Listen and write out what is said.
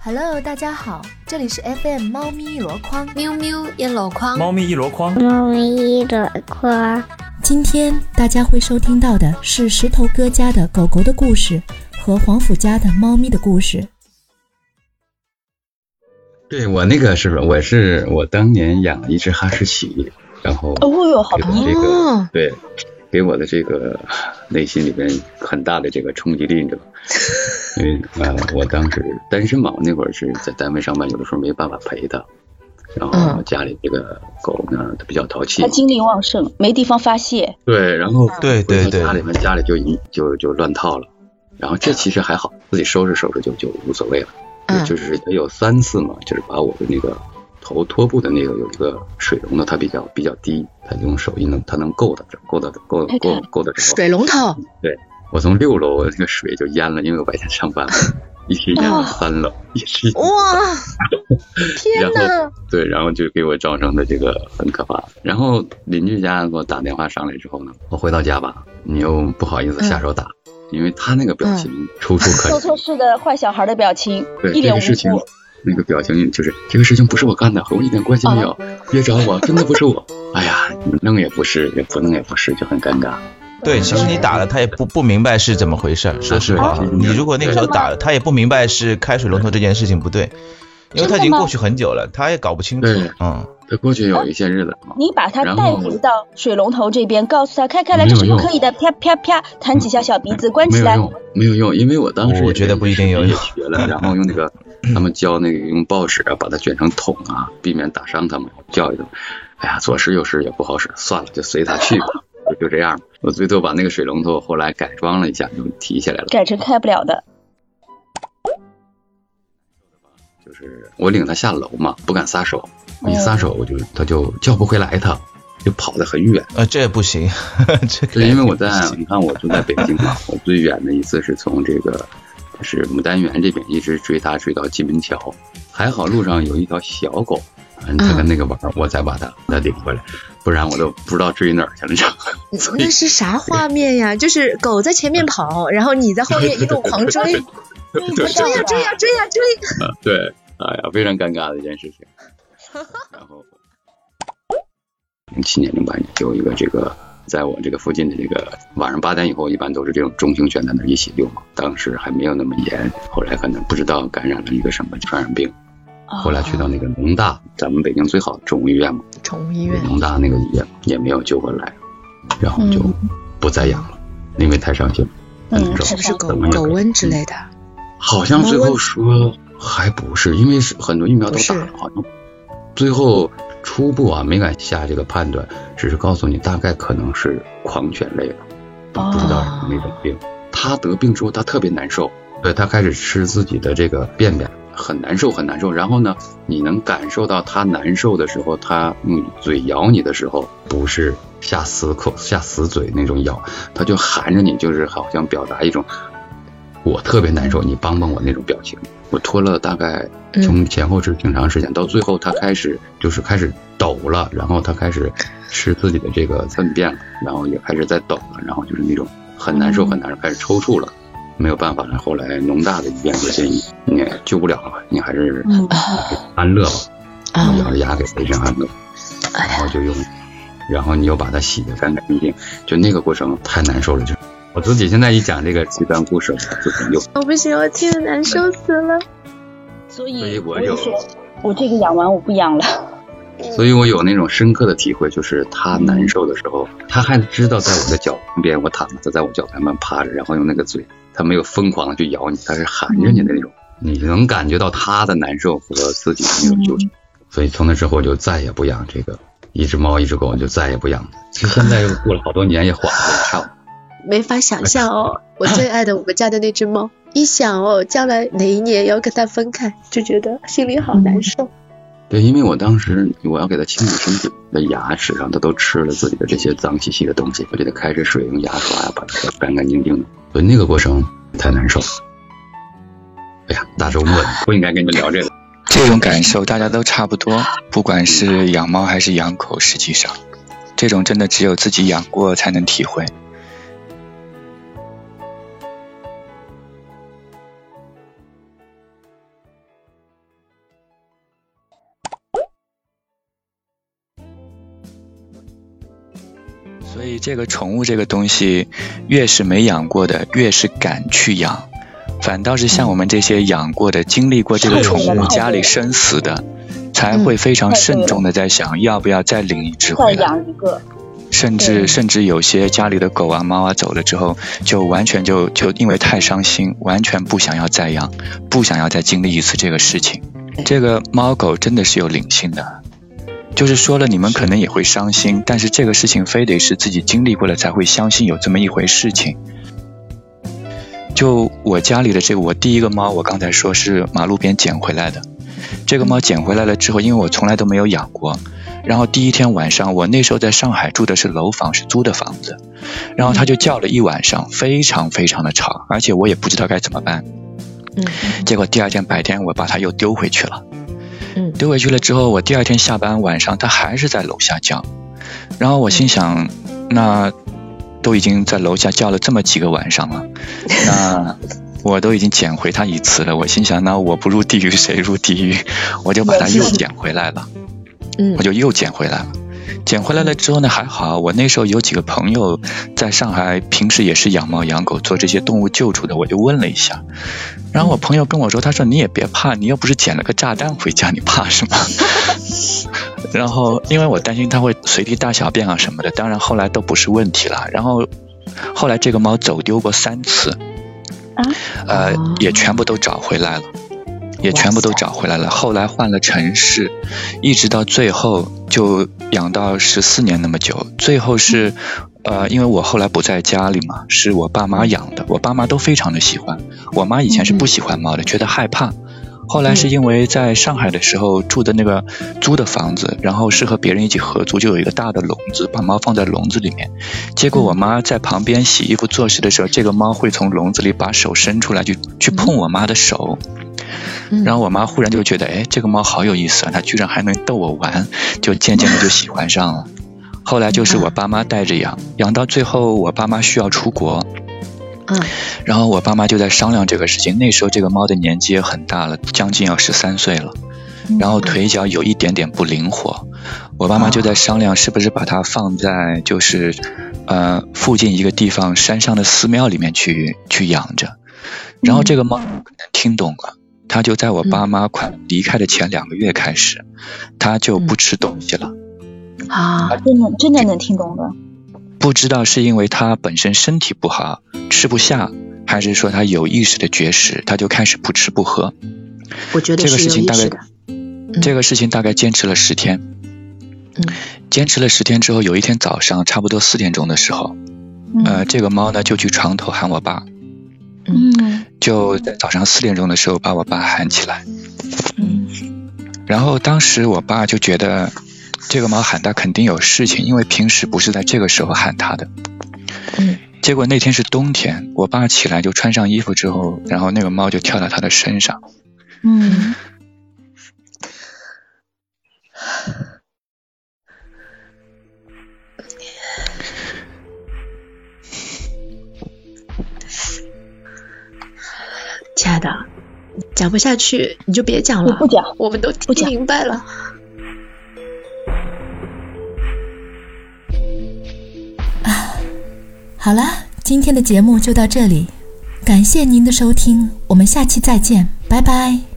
Hello，大家好，这里是 FM 猫咪一箩筐，喵喵一箩筐，猫咪一箩筐，猫咪一箩筐。今天大家会收听到的是石头哥家的狗狗的故事和黄甫家的猫咪的故事。对我那个是不是，我是我当年养了一只哈士奇，然后哦哟，好这个对，给我的这个 内心里边很大的这个冲击力，你知道吗？因为呃，我当时单身嘛，我那会儿是在单位上班，有的时候没办法陪它，然后家里这个狗呢，它比较淘气它，精力旺盛，没地方发泄。对，然后对对对家里面家里就一就就乱套了，然后这其实还好，自己收拾收拾就就无所谓了。嗯就是得有三次嘛，就是把我的那个头托布的那个有一个水龙头，它比较比较低，它用手一能它能够得着，够得着，够哎够够得着。水龙头，对我从六楼那个水就淹了，因为我白天上班嘛，一直淹到三楼，一直哇，天然哪后！对，然后就给我造成的这个很可怕。然后邻居家给我打电话上来之后呢，我回到家吧，你又不好意思下手打，因为他那个表情楚楚可怜。做错事的坏小孩的表情，对一脸无这个事情辜。，那个表情就是这个事情不是我干的，和我一点关系没有，别找我，真的不是我。哎呀，你弄也不是，也不弄也不是，就很尴尬。对，其实你打了他也不不明白是怎么回事。说实话，你如果那个时候打了，他也不明白是开水龙头这件事情不对，因为他已经过去很久了，他也搞不清楚对。嗯，他过去有一些日子嘛，你把他带回到水龙头这边，告诉他开开来这是不可以的，啪啪啪，弹几下小鼻子，关起来。没有用，没有用，因为我当时我觉得不一定有用也学了，然后用那个他们教那个用报纸啊，把它卷成桶啊，避免打伤他们，教育他们。哎呀，左使右使也不好使，算了，就随他去吧，就 就这样。我最多把那个水龙头后来改装了一下，就提起来了。改成开不了的。就是我领他下楼嘛，不敢撒手，一撒手我就他就叫不回来他，就跑得很远。啊，这不行，这因为我在你看我住在北京嘛，我最远的一次是从这个就是牡丹园这边一直追它追到金门桥，还好路上有一条小狗，嗯，它跟那个玩，我再把它它领回来，不然我都不知道追哪儿去了。那是啥画面呀？就是狗在前面跑，然后你在后面一路狂追，追呀追呀追呀追！啊对，哎呀，非常尴尬的一件事情。然后，零七年、零八年有一个这个，在我这个附近的这个晚上八点以后，一般都是这种中型犬在那儿一起遛嘛。当时还没有那么严，后来可能不知道感染了一个什么传染病，后来去到那个农大，咱们北京最好的宠物医院嘛，宠物医院，农大那个医院也没有救回来，然后就嗯不再养了，因为太伤心了，很难受。是不是狗狗瘟之类的？好像最后说还不是，因为是很多疫苗都打了，好像最后初步啊没敢下这个判断，只是告诉你大概可能是狂犬类的，都不知道是哪种病。他得病之后他特别难受，对他开始吃自己的这个便便，很难受很难受。然后呢，你能感受到他难受的时候，他用嘴咬你的时候，不是下死口下死嘴那种咬，他就含着你，就是好像表达一种。我特别难受，你帮帮我那种表情。我拖了大概从前后是挺长时间，到最后他开始就是开始抖了，然后他开始吃自己的这个粪便了，然后也开始在抖了，然后就是那种很难受很难受，开始抽搐了，没有办法了。后来农大的医院就建议你也救不了了，你还是安乐吧，啊咬着牙给赔上安乐，然后就用，然后你又把它洗得干干净净，就那个过程太难受了，就。我自己现在一讲这个极端故事，我自己又我不行，我听着难受死了。所以所以我有我也说，我这个养完我不养了。所以我有那种深刻的体会，就是他难受的时候，他还知道在我的脚旁边，我躺着，他在我脚旁边趴着，然后用那个嘴，他没有疯狂的去咬你，他是含着你的那种，你能感觉到他的难受和自己的那种纠结。所以从那之后我就再也不养这个一只猫一只狗，就再也不养了。其实现在又过了好多年，也缓了，也差不多。没法想象哦，我最爱的我们家的那只猫，一想哦，将来哪一年要跟它分开，就觉得心里好难受。对，因为我当时我要给它清理身体的牙齿上，它都吃了自己的这些脏兮兮的东西，我就得开着水用牙刷呀把它干干净净的，所以那个过程太难受了。哎呀，大周末的 不应该跟你们聊这个。这种感受大家都差不多，不管是养猫还是养狗，实际上，这种真的只有自己养过才能体会。所以这个宠物这个东西，越是没养过的，越是敢去养。反倒是像我们这些养过的、经历过这个宠物家里生死的，才会非常慎重的在想，要不要再领一只回来。再养一个。甚至甚至有些家里的狗啊、猫啊走了之后，就完全就就因为太伤心，完全不想要再养，不想要再经历一次这个事情。这个猫狗真的是有灵性的，就是说了你们可能也会伤心，但是这个事情非得是自己经历过了才会相信有这么一回事情。就我家里的这个，我第一个猫，我刚才说是马路边捡回来的。这个猫捡回来了之后，因为我从来都没有养过。然后第一天晚上，我那时候在上海住的是楼房，是租的房子。然后它就叫了一晚上，非常非常的吵，而且我也不知道该怎么办。嗯。结果第二天白天，我把它又丢回去了。嗯。丢回去了之后，我第二天下班晚上，它还是在楼下叫。然后我心想，那都已经在楼下叫了这么几个晚上了，那我都已经捡回它一次了。我心想，那我不入地狱谁入地狱？我就把它又捡回来了。嗯，我就又捡回来了。捡回来了之后呢，还好，我那时候有几个朋友在上海，平时也是养猫养狗，做这些动物救助的，我就问了一下。然后我朋友跟我说，他说你也别怕，你又不是捡了个炸弹回家，你怕什么？然后因为我担心它会随地大小便啊什么的，当然后来都不是问题了。然后后来这个猫走丢过三次，啊，呃，也全部都找回来了。也全部都找回来了。后来换了城市，一直到最后就养到十四年那么久。最后是，呃，因为我后来不在家里嘛，是我爸妈养的。我爸妈都非常的喜欢。我妈以前是不喜欢猫的，觉得害怕。后来是因为在上海的时候住的那个租的房子，然后是和别人一起合租，就有一个大的笼子，把猫放在笼子里面。结果我妈在旁边洗衣服做事的时候，这个猫会从笼子里把手伸出来，就去碰我妈的手。然后我妈忽然就觉得，哎，这个猫好有意思啊，它居然还能逗我玩，就渐渐的就喜欢上了。后来就是我爸妈带着养，养到最后我爸妈需要出国，嗯，然后我爸妈就在商量这个事情。那时候这个猫的年纪也很大了，将近要十三岁了，然后腿脚有一点点不灵活。我爸妈就在商量是不是把它放在就是呃附近一个地方山上的寺庙里面去去养着。然后这个猫可能听懂了。他就在我爸妈快离开的前两个月开始，他就不吃东西了。啊，真的真的能听懂的。不知道是因为他本身身体不好吃不下，还是说他有意识的绝食，他就开始不吃不喝。我觉得这个事情大概，这个事情大概坚持了十天。嗯，坚持了十天之后，有一天早上差不多四点钟的时候，呃，这个猫呢就去床头喊我爸。嗯。就在早上四点钟的时候把我爸喊起来，嗯，然后当时我爸就觉得这个猫喊他肯定有事情，因为平时不是在这个时候喊他的，嗯，结果那天是冬天，我爸起来就穿上衣服之后，然后那个猫就跳到他的身上，嗯。的，讲不下去你就别讲了，不讲，我们都听明白了。啊，好了，今天的节目就到这里，感谢您的收听，我们下期再见，拜拜。